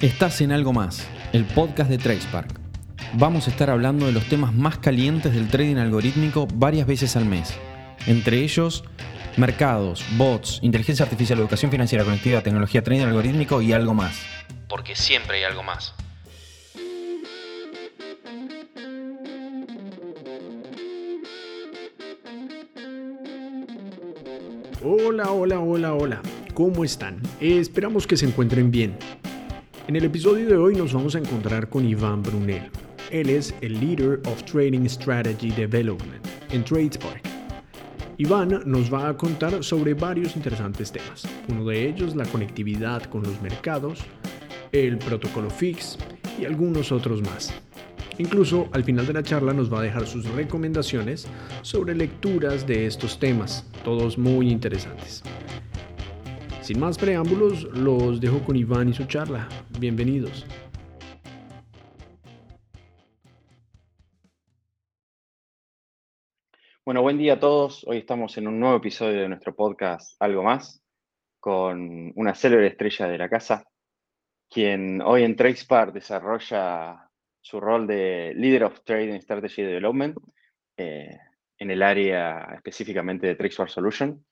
Estás en algo más, el podcast de TracePark. Vamos a estar hablando de los temas más calientes del trading algorítmico varias veces al mes. Entre ellos, mercados, bots, inteligencia artificial, educación financiera, conectividad, tecnología, trading algorítmico y algo más. Porque siempre hay algo más. Hola, hola, hola, hola. ¿Cómo están? esperamos que se encuentren bien. En el episodio de hoy nos vamos a encontrar con Iván Brunel. Él es el Leader of Trading Strategy Development en TradeSpark. Iván nos va a contar sobre varios interesantes temas. Uno de ellos la conectividad con los mercados, el protocolo FIX y algunos otros más. Incluso al final de la charla nos va a dejar sus recomendaciones sobre lecturas de estos temas, todos muy interesantes. Sin más preámbulos, los dejo con Iván y su charla. Bienvenidos. Bueno, buen día a todos. Hoy estamos en un nuevo episodio de nuestro podcast Algo Más con una célebre estrella de la casa, quien hoy en TracePart desarrolla su rol de Leader of Trading Strategy Development eh, en el área específicamente de TracePart Solution,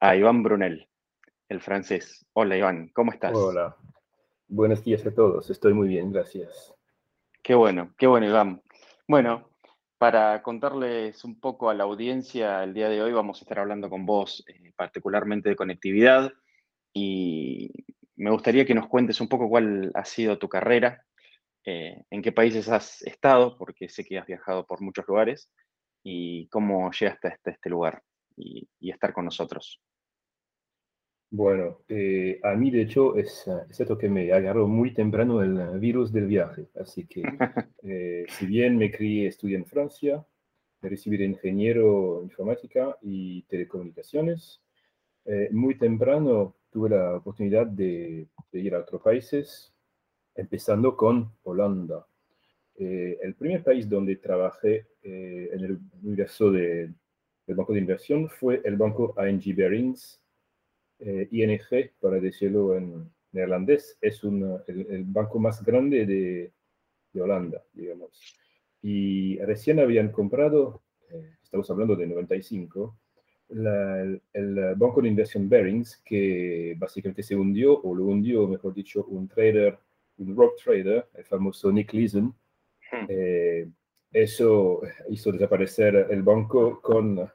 a Iván Brunel el francés. Hola Iván, ¿cómo estás? Hola, buenos días a todos, estoy muy bien, gracias. Qué bueno, qué bueno Iván. Bueno, para contarles un poco a la audiencia, el día de hoy vamos a estar hablando con vos eh, particularmente de conectividad y me gustaría que nos cuentes un poco cuál ha sido tu carrera, eh, en qué países has estado, porque sé que has viajado por muchos lugares, y cómo llegaste hasta este lugar y estar con nosotros. Bueno, eh, a mí de hecho es, cierto que me agarró muy temprano el virus del viaje, así que eh, si bien me crié, estudié en Francia, me recibí de ingeniero informática y telecomunicaciones, eh, muy temprano tuve la oportunidad de, ir a otros países, empezando con Holanda. el primer país donde trabajé en el universo del banco de inversión fue el banco ING Barings eh, ING, para decirlo en neerlandés, es el, banco más grande de, de, Holanda, digamos. Y recién habían comprado, eh, estamos hablando de 95, el, banco de inversión Bearings, que básicamente se hundió, o lo hundió, mejor dicho, un trader, un rock trader, el famoso Nick Leeson. Hmm. Eh, eso hizo desaparecer el banco con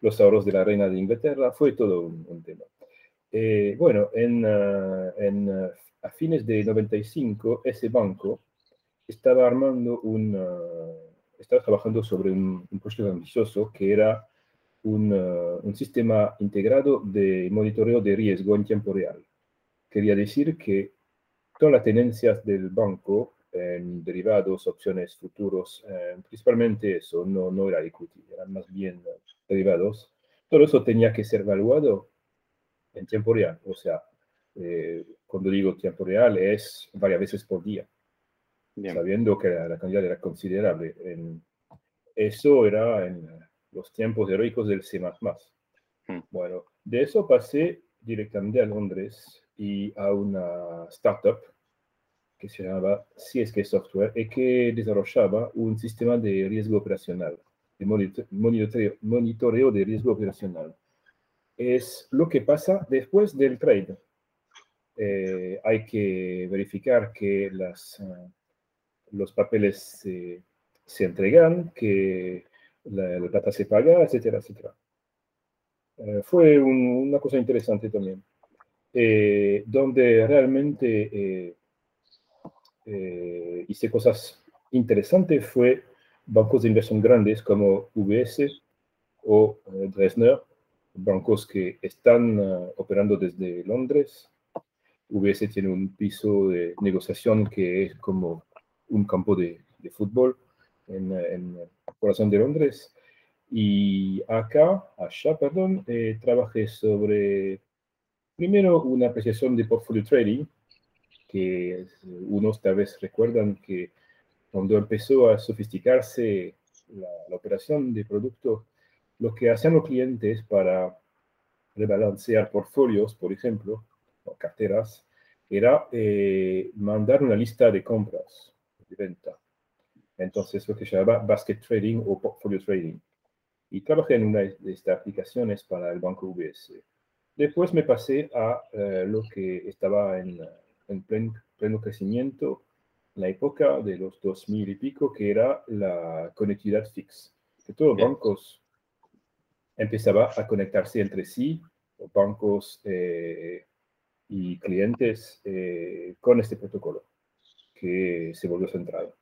los ahorros de la reina de Inglaterra. Fue todo un tema. Eh, bueno, en, ah, ah, a fines de 95, ese banco estaba armando un, ah, estaba trabajando sobre un, proyecto ambicioso que era un, un, sistema integrado de monitoreo de riesgo en tiempo real. Quería decir que todas las tenencias del banco en derivados, opciones, futuros, eh, principalmente eso, no, no era equity, eran más bien derivados, todo eso tenía que ser evaluado en tiempo real. O sea, eh, cuando digo tiempo real es varias veces por día, sabiendo que la, cantidad era considerable. En, eso era en los tiempos heroicos del C++. Hmm. Bueno, de eso pasé directamente a Londres y a una startup que se llamaba CSK Software y que desarrollaba un sistema de riesgo operacional, de monitoreo, monitoreo de riesgo operacional es lo que pasa después del trade. Eh, hay que verificar que las, ah, los papeles se, entregan, que la, plata se paga, etcétera, etcétera. Eh, fue una cosa interesante también, eh, donde realmente hice cosas interesantes fue bancos de inversión grandes como UBS o Dresner, bancos que están ah, operando desde Londres. UBS tiene un piso de negociación que es como un campo de, de fútbol en, en, el corazón de Londres. Y acá, allá, perdón, eh, trabajé sobre, primero, una apreciación de portfolio trading, que unos tal vez recuerdan que cuando empezó a sofisticarse la, la operación de productos lo que hacían los clientes para rebalancear portfolios, por ejemplo, o carteras, era eh, mandar una lista de compras, de venta. Entonces, lo que se llama basket trading o portfolio trading. Y trabajé en una de estas aplicaciones para el banco UBS. Después me pasé a eh, lo que estaba en, en pleno crecimiento, la época de los 2000 y pico, que era la conectividad fix. Que todos los bancos empezaban a conectarse entre sí, bancos eh, y clientes, eh, con este protocolo que se volvió centrado.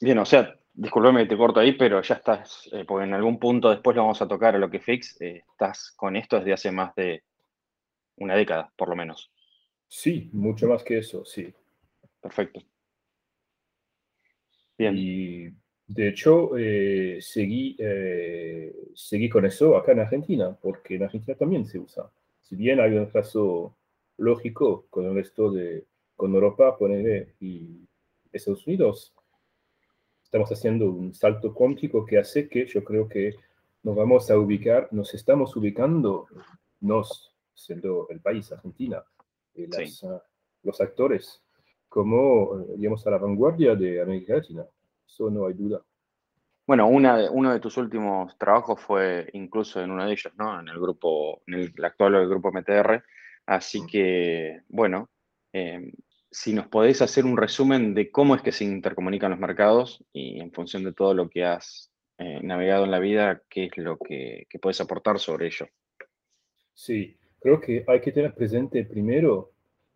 Bien, o sea, discúlpeme que te corto ahí, pero ya estás, eh, porque en algún punto después lo vamos a tocar a lo que fix, estás con esto desde hace más de una década, por lo menos. Sí, mucho más que eso, sí. Perfecto. Bien. Y de hecho, eh, seguí, eh, seguí con eso acá en Argentina, porque en Argentina también se usa. Si bien hay un caso lógico con el resto de, con Europa, poner y Estados Unidos, estamos haciendo un salto cuántico que hace que yo creo que nos vamos a ubicar, nos estamos ubicando, nos, siendo el país, Argentina, ah, los actores como, eh, digamos, a la vanguardia de América Latina. Eso no hay duda. Bueno, una uno de tus últimos trabajos fue incluso en uno de ellos, ¿no? En el grupo, en el, actual grupo MTR. Así que, bueno, em, si nos podés hacer un resumen de cómo es que se intercomunican los mercados y en función de todo lo que has eh, navegado en la vida, qué es lo que, que puedes aportar sobre ello. Sí, creo que hay que tener presente primero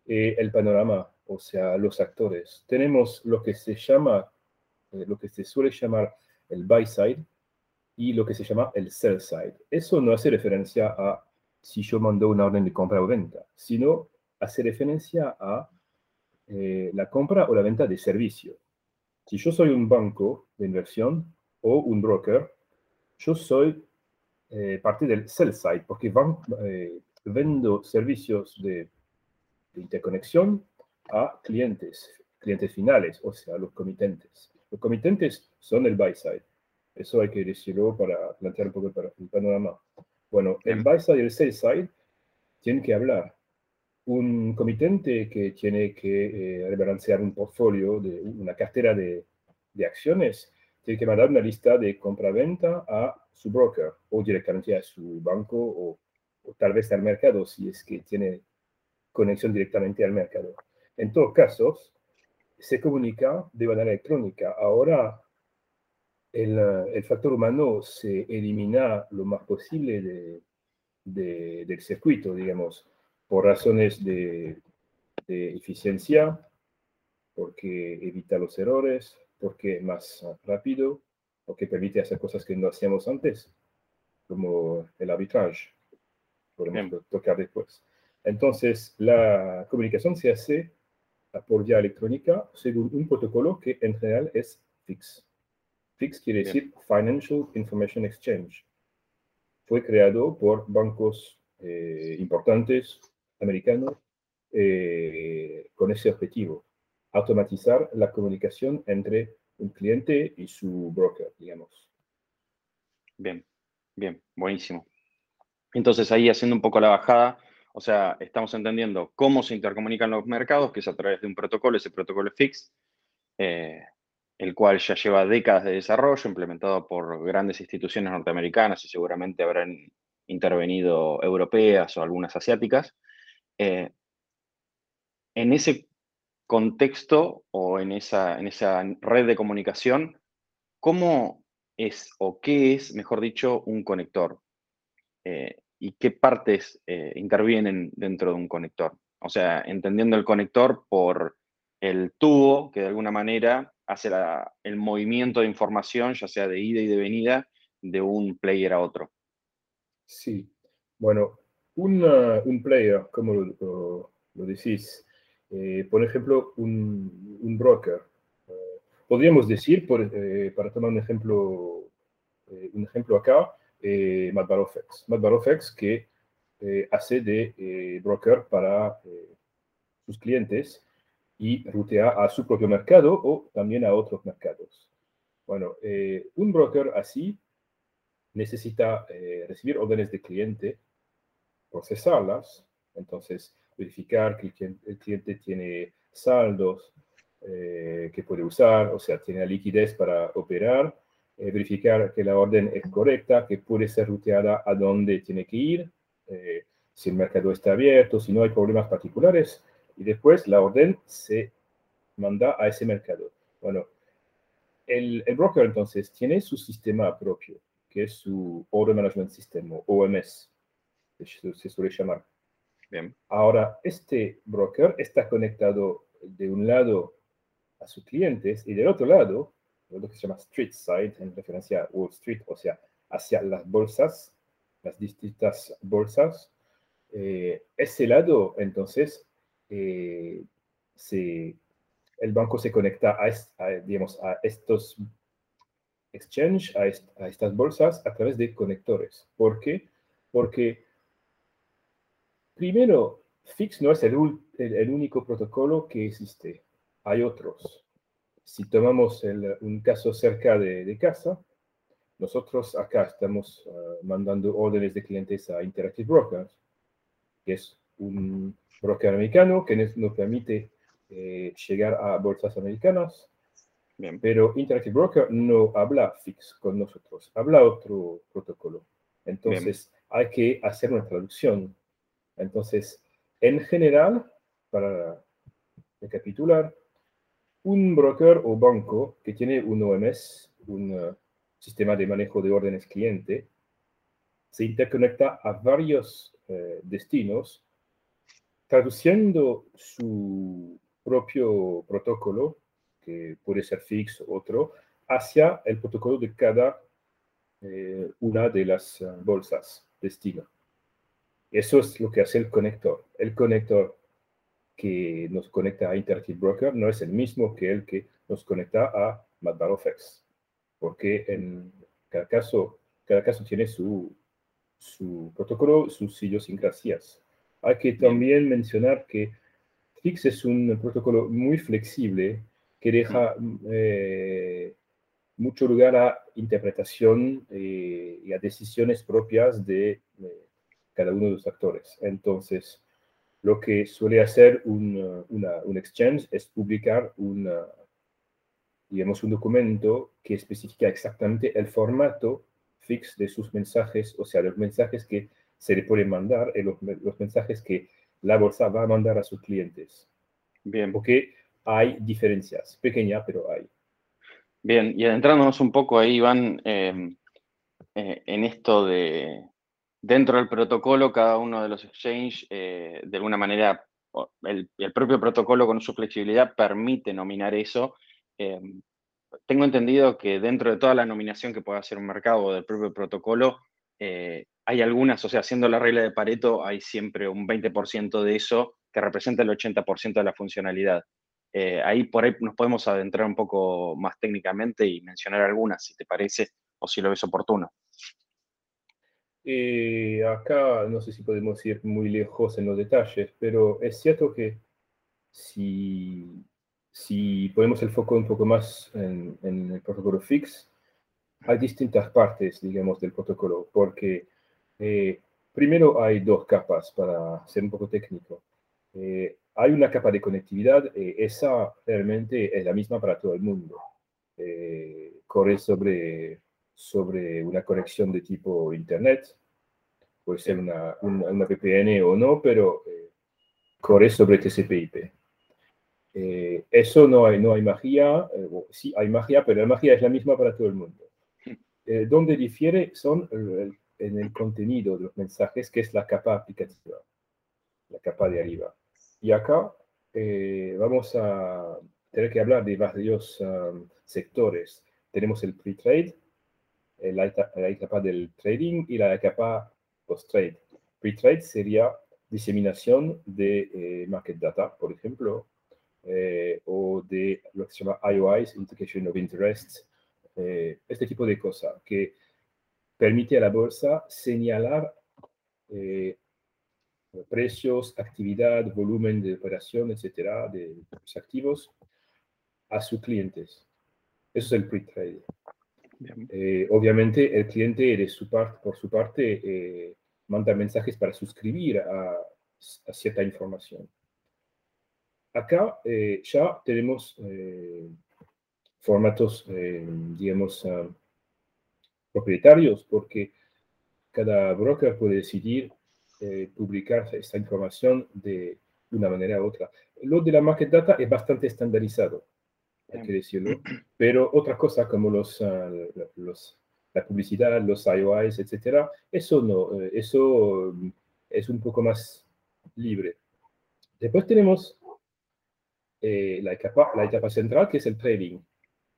eh, el panorama o sea, los actores. Tenemos lo que se llama, eh, lo que se suele llamar el buy side y lo que se llama el sell side. Eso no hace referencia a si yo mando una orden de compra o venta, sino hace referencia a eh, la compra o la venta de servicio. Si yo soy un banco de inversión o un broker, yo soy eh, parte del sell side, porque van, vendo servicios de, de interconexión a clientes, clientes finales, o sea, los comitentes. Los comitentes son el buy side. Eso hay que decirlo para plantear un poco el, panorama. Bueno, el buy side y el sell side tienen que hablar. Un comitente que tiene que eh, rebalancear un portfolio, de una cartera de, de acciones, tiene que mandar una lista de compra-venta a su broker o directamente a su banco o, o, tal vez al mercado si es que tiene conexión directamente al mercado. En todos casos, se comunica de manera electrónica. Ahora, el, el factor humano se elimina lo más posible de, del circuito, digamos, por razones de, de eficiencia, porque evita los errores, porque es más rápido, o que permite hacer cosas que no hacíamos antes, como el arbitrage, podemos tocar después. Entonces, la comunicación se hace por vía electrónica según un protocolo que en general es FIX. FIX quiere decir Financial Information Exchange. Fue creado por bancos eh, importantes americanos eh, con ese objetivo, automatizar la comunicación entre un cliente y su broker, digamos. Bien, bien, buenísimo. Entonces ahí haciendo un poco la bajada, o sea, estamos entendiendo cómo se intercomunican los mercados, que es a través de un protocolo, ese protocolo FIX, eh, el cual ya lleva décadas de desarrollo, implementado por grandes instituciones norteamericanas y seguramente habrán intervenido europeas o algunas asiáticas. Eh, en ese contexto o en esa, en esa red de comunicación, ¿cómo es o qué es, mejor dicho, un conector? Eh, y qué partes eh, intervienen dentro de un conector. O sea, entendiendo el conector por el tubo que de alguna manera hace el movimiento de información, ya sea de ida y de venida, de un player a otro. Sí, bueno, un player, como lo, decís, eh, por ejemplo, un, broker. Eh, podríamos decir, para tomar un ejemplo, un ejemplo acá, eh, Matt que eh, hace de eh, broker para eh, sus clientes y rutea a su propio mercado o también a otros mercados. Bueno, un broker así necesita recibir órdenes de cliente procesarlas, entonces verificar que el cliente, tiene saldos eh, que puede usar, o sea, tiene la liquidez para operar, eh, verificar que la orden es correcta, que puede ser ruteada a donde tiene que ir, eh, si el mercado está abierto, si no hay problemas particulares, y después la orden se manda a ese mercado. Bueno, el, el broker entonces tiene su sistema propio, que es su Order Management System o OMS, se suele llamar. Bien. Ahora, este broker está conectado de un lado a sus clientes y del otro lado, lo que se llama street side, en referencia a Wall Street, o sea, hacia las bolsas, las distintas bolsas. Eh, ese lado, entonces, eh, el banco se conecta a, digamos, a estos exchange, a, estas bolsas, a través de conectores. ¿Por qué? Porque Primero, Fix no es el, único protocolo que existe. Hay otros. Si tomamos un caso cerca de, casa, nosotros acá estamos ah, mandando órdenes de clientes a Interactive Brokers, que es un broker americano que nos permite eh, llegar a bolsas americanas. Pero Interactive Broker no habla fix con nosotros, habla otro protocolo. Entonces hay que hacer una traducción entonces, en general, para recapitular, un broker o banco que tiene un OMS, un uh, sistema de manejo de órdenes cliente, se interconecta a varios eh, destinos, traduciendo su propio protocolo, que puede ser fix o otro, hacia el protocolo de cada eh, una de las bolsas destino. Eso es lo que hace el conector. El conector que nos conecta a Interactive Broker no es el mismo que el que nos conecta a MatBarOFX, porque en cada caso, cada caso tiene su, su protocolo, sus idiosincrasias. Hay que también mencionar que Fix es un protocolo muy flexible que deja eh, mucho lugar a interpretación eh, y a decisiones propias de cada uno de los actores. Entonces, lo que suele hacer un, un exchange es publicar un, digamos, un documento que especifica exactamente el formato fix de sus mensajes, o sea, los mensajes que se le pueden mandar y los, los mensajes que la bolsa va a mandar a sus clientes. Bien. Porque hay diferencias, pequeñas, pero hay. Bien, y adentrándonos un poco ahí, Iván, eh, eh, en esto de, dentro del protocolo, cada uno de los exchanges, eh, de alguna manera, el, propio protocolo con su flexibilidad permite nominar eso. Eh, tengo entendido que dentro de toda la nominación que pueda hacer un mercado del propio protocolo, eh, hay algunas, o sea, haciendo la regla de Pareto, hay siempre un 20% de eso que representa el 80% de la funcionalidad. ahí por ahí nos podemos adentrar un poco más técnicamente y mencionar algunas, si te parece, o si lo ves oportuno. Y acá no sé si podemos ir muy lejos en los detalles, pero es cierto que si, si ponemos el foco un poco más en, el protocolo fix, hay distintas partes, digamos, del protocolo, porque eh, primero hay dos capas para ser un poco técnico. Eh, hay una capa de conectividad, eh, esa realmente es la misma para todo el mundo. corre sobre sobre una conexión de tipo Internet. Puede ser una, una, VPN o no, pero eh, corre sobre TCP/IP. Eh, eso no hay, no hay magia, eh, sí hay magia, pero la magia es la misma para todo el mundo. donde difiere son en el contenido de los mensajes, que es la capa aplicativa, la capa de arriba. Y acá vamos a tener que hablar de varios um, sectores. Tenemos el pre-trade, eh, la, etapa, del trading y la etapa post-trade. Pre-trade sería diseminación de eh, market data, por ejemplo, eh, o de lo que se llama IOIs, Indication of Interest, este tipo de cosas que permite a la bolsa señalar precios, actividad, volumen de operación, etcétera, de los activos a sus clientes. Eso es el pre-trade. Eh, obviamente el cliente por su parte eh, mandar mensajes para suscribir a, cierta información. Acá ya tenemos formatos, digamos, ah, propietarios, porque cada broker puede decidir publicar esta información de una manera u otra. Lo de la market data es bastante estandarizado, hay que decirlo, pero otra cosa como los, ah, los la publicidad, los IOIs, etcétera, eso no, eh, eso es un poco más libre. Después tenemos eh, la, etapa, la etapa central, que es el trading.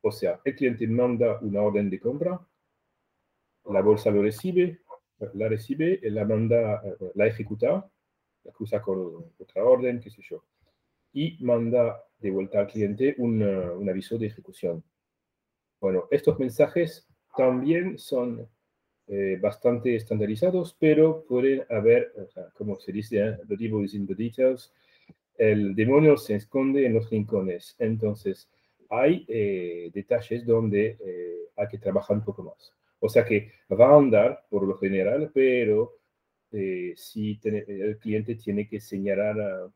O sea, el cliente manda una orden de compra, la bolsa lo recibe, la recibe, la manda, eh, la ejecuta, la cruza con otra orden, qué sé yo, y manda de vuelta al cliente un, un aviso de ejecución. Bueno, estos mensajes también son eh, bastante estandarizados, pero pueden haber, como se dice, ¿eh? the devil is in the details, el demonio se esconde en los rincones. Entonces, hay eh, detalles donde hay que trabajar un poco más. O sea que va a andar por lo general, pero si el cliente tiene que señalar,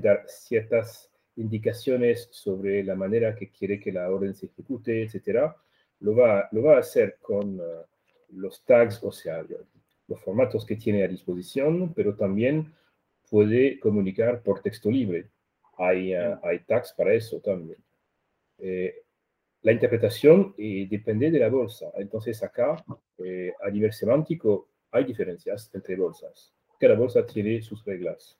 que dar ciertas indicaciones sobre la manera que quiere que la orden se ejecute, etcétera, lo va, lo va a hacer con uh, los tags, o sea, los formatos que tiene a disposición, pero también puede comunicar por texto libre. Hay, uh, hay tags para eso también. Eh, la interpretación eh, depende de la bolsa. Entonces acá, eh, a nivel semántico, hay diferencias entre bolsas. Cada bolsa tiene sus reglas.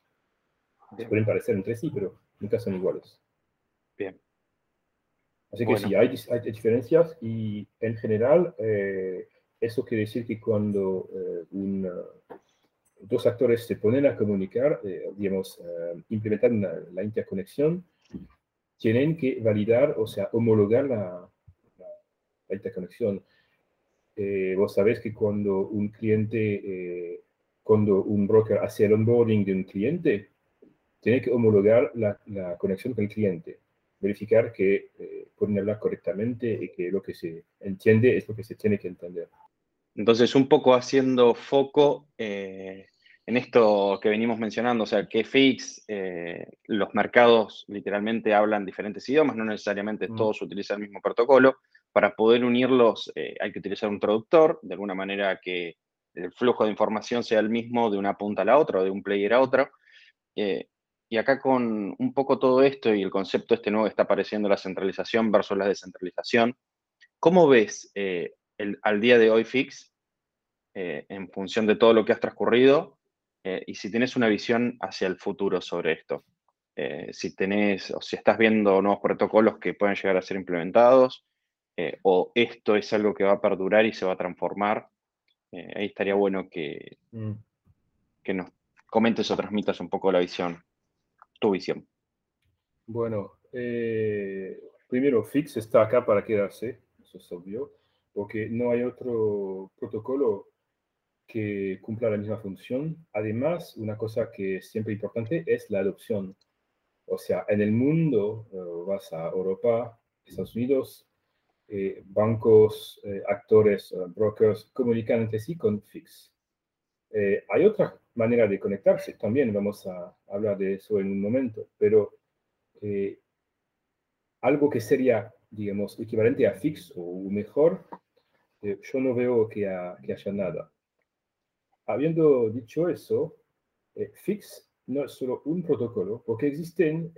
Se pueden parecer entre sí, pero nunca son iguales. Bien. Así que sí, hay, diferencias y en general eh, eso quiere decir que cuando eh, dos actores se ponen a comunicar, eh, digamos, implementar la interconexión, tienen que validar, o sea, homologar la, la, interconexión. vos sabés que cuando un cliente, cuando un broker hace el onboarding de un cliente, tiene que homologar la, la conexión con el cliente verificar que eh, pueden hablar correctamente y que lo que se entiende es lo que se tiene que entender. Entonces, un poco haciendo foco eh, en esto que venimos mencionando, o sea, que FX, eh, los mercados literalmente hablan diferentes idiomas, no necesariamente mm. todos utilizan el mismo protocolo. Para poder unirlos hay que utilizar un traductor, de alguna manera que el flujo de información sea el mismo de una punta a la otra o de un player a otro. Y acá con un poco todo esto y el concepto este nuevo que está apareciendo, la centralización versus la descentralización, ¿cómo ves eh, el, al día de hoy Fix eh, en función de todo lo que has transcurrido eh, y si tienes una visión hacia el futuro sobre esto? si tenés o si estás viendo nuevos protocolos que pueden llegar a ser implementados o esto es algo que va a perdurar y se va a transformar, ahí estaría bueno que, mm. que nos comentes o transmitas un poco la visión tu visión? Bueno, eh, primero, Fix está acá para quedarse, eso es obvio, porque no hay otro protocolo que cumpla la misma función. Además, una cosa que es siempre importante es la adopción. O sea, en el mundo, eh, vas a Europa, Estados Unidos, eh, bancos, actores, brokers comunican entre sí con Fix. hay otra manera de conectarse. También vamos a hablar de eso en un momento, pero eh, algo que sería, digamos, equivalente a fix o mejor, eh, yo no veo que, haya nada. Habiendo dicho eso, eh, fix no es solo un protocolo, porque existen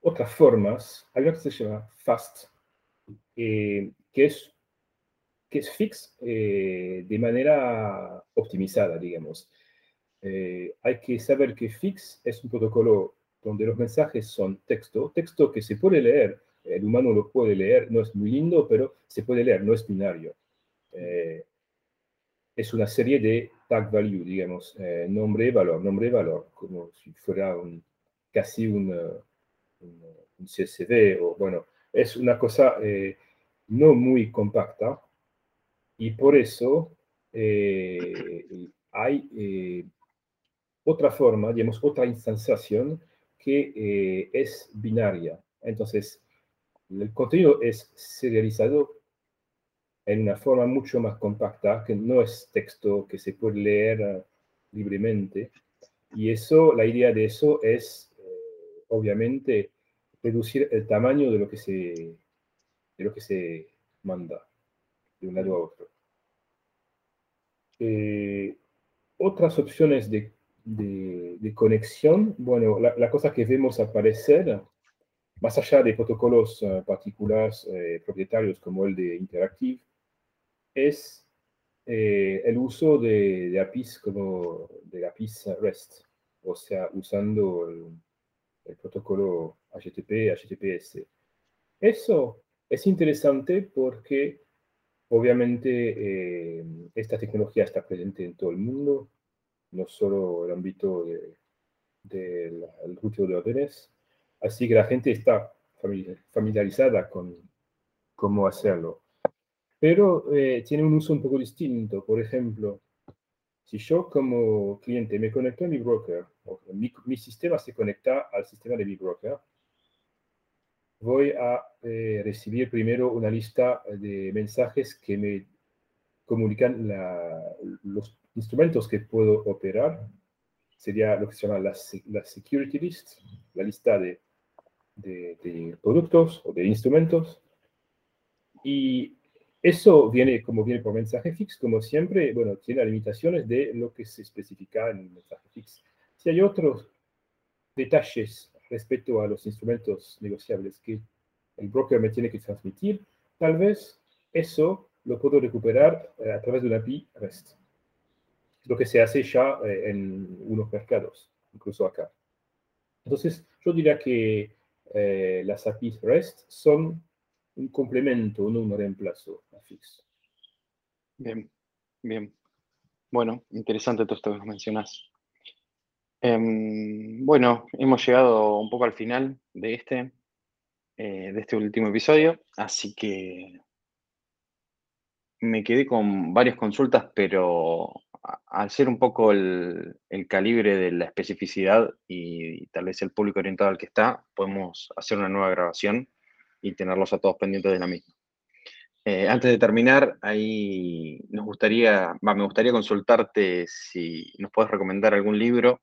otras formas. Una que se llama fast, que es que es fix de manera optimizada, digamos. Eh, hay que saber que Fix es un protocolo donde los mensajes son texto, texto que se puede leer, el humano lo puede leer, no es muy lindo, pero se puede leer, no es binario. Eh, es una serie de tag value, digamos, eh, nombre, valor, nombre, valor, como si fuera un, casi un, un, un, CSV, o bueno, es una cosa no muy compacta, y por eso hay otra forma, digamos, otra instanciación que eh, es binaria. Entonces, el contenido es serializado en una forma mucho más compacta, que no es texto que se puede leer eh, libremente. Y eso, la idea de eso es, eh, obviamente, reducir el tamaño de lo que se, de lo que se manda de un lado a otro. Eh, otras opciones de, de, conexión, bueno, la, cosa que vemos aparecer, más allá de protocolos particulares propietarios como el de Interactive, es eh, el uso de, de, APIs como de APIs REST, o sea, usando el, protocolo HTTP, HTTPS. Eso es interesante porque obviamente eh, esta tecnología está presente en todo el mundo, no solo el ámbito del de, de de órdenes, así que la gente está familiarizada con cómo hacerlo pero eh, tiene un uso un poco distinto. Por ejemplo, si yo como cliente me conecto a mi broker, mi, sistema se conecta al sistema de mi broker, voy a eh, recibir primero una lista de mensajes que me comunican los instrumentos que puedo operar. Sería lo que se llama la, security list, la lista de productos o de instrumentos. Y eso viene como viene por mensaje fix, como siempre, bueno, tiene limitaciones de lo que se especifica en el mensaje fix. Si hay otros detalles respecto a los instrumentos negociables que el broker me tiene que transmitir, tal vez eso lo puedo recuperar eh, a través de una API REST. Lo que se hace ya eh, en unos mercados, incluso acá. Entonces, yo diría que eh, las APIs REST son un complemento, un reemplazo a Fix. Bien, bien. Bueno, interesante todo esto que nos mencionas. Em, bueno, hemos llegado un poco al final de este, eh, de este último episodio, así que me quedé con varias consultas, pero al ser un poco el, calibre de la especificidad y, tal vez el público orientado al que está, podemos hacer una nueva grabación y tenerlos a todos pendientes de la misma. Eh, antes de terminar, ahí nos gustaría, me gustaría consultarte si nos puedes recomendar algún libro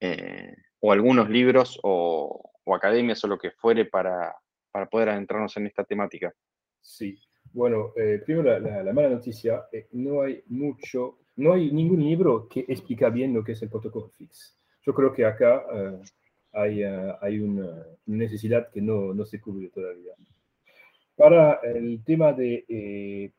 eh, o algunos libros o, academias o lo que fuere para, para, poder adentrarnos en esta temática. Sí, bueno, eh, primero la, mala noticia, no hay mucho, no hay ningún libro que explica bien lo que es el protocolo FIX. Yo creo que acá hay, eh, hay una necesidad que no, no, se cubre todavía. Para el tema de eh,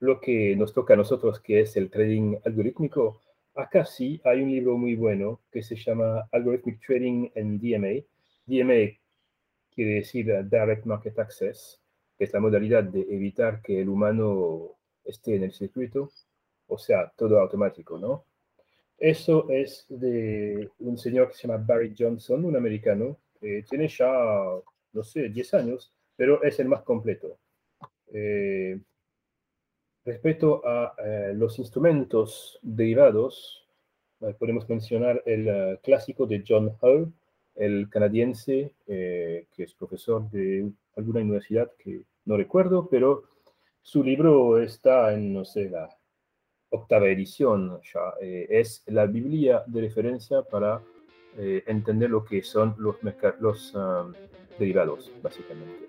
lo que nos toca a nosotros, que es el trading algorítmico, acá sí hay un libro muy bueno que se llama Algorithmic Trading en DMA. DMA quiere decir Direct Market Access, que es la modalidad de evitar que el humano esté en el circuito, o sea, todo automático, ¿no? Eso es de un señor que se llama Barry Johnson, un americano, que tiene ya, no sé, 10 años, pero es el más completo. Eh, respecto a eh, los instrumentos derivados, eh, podemos mencionar el clásico de John Hull, el canadiense, que es profesor de alguna universidad que no recuerdo, pero su libro está en, no sé, la octava edición ya, eh, es la Biblia de referencia para eh, entender lo que son los, los um, derivados, básicamente.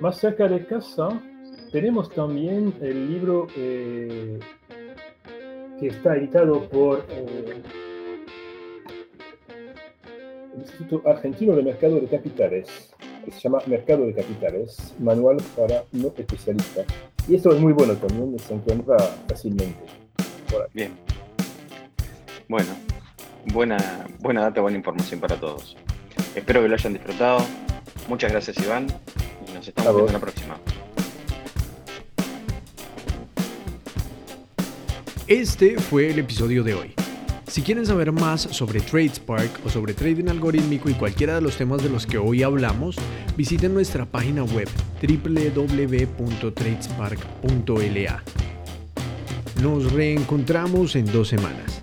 Más cerca de casa tenemos también el libro eh, que está editado por el Instituto Argentino de Mercado de Capitales, que se llama Mercado de Capitales, Manual para no especialistas y eso es muy bueno también, se encuentra fácilmente. Bien. Bueno, buena, buena data, buena información para todos. Espero que lo hayan disfrutado. Muchas gracias, Iván. Y nos estamos viendo en la próxima. Este fue el episodio de hoy. Si quieren saber más sobre TradeSpark o sobre trading algorítmico y cualquiera de los temas de los que hoy hablamos, visiten nuestra página web www.tradespark.la. Nos reencontramos en dos semanas.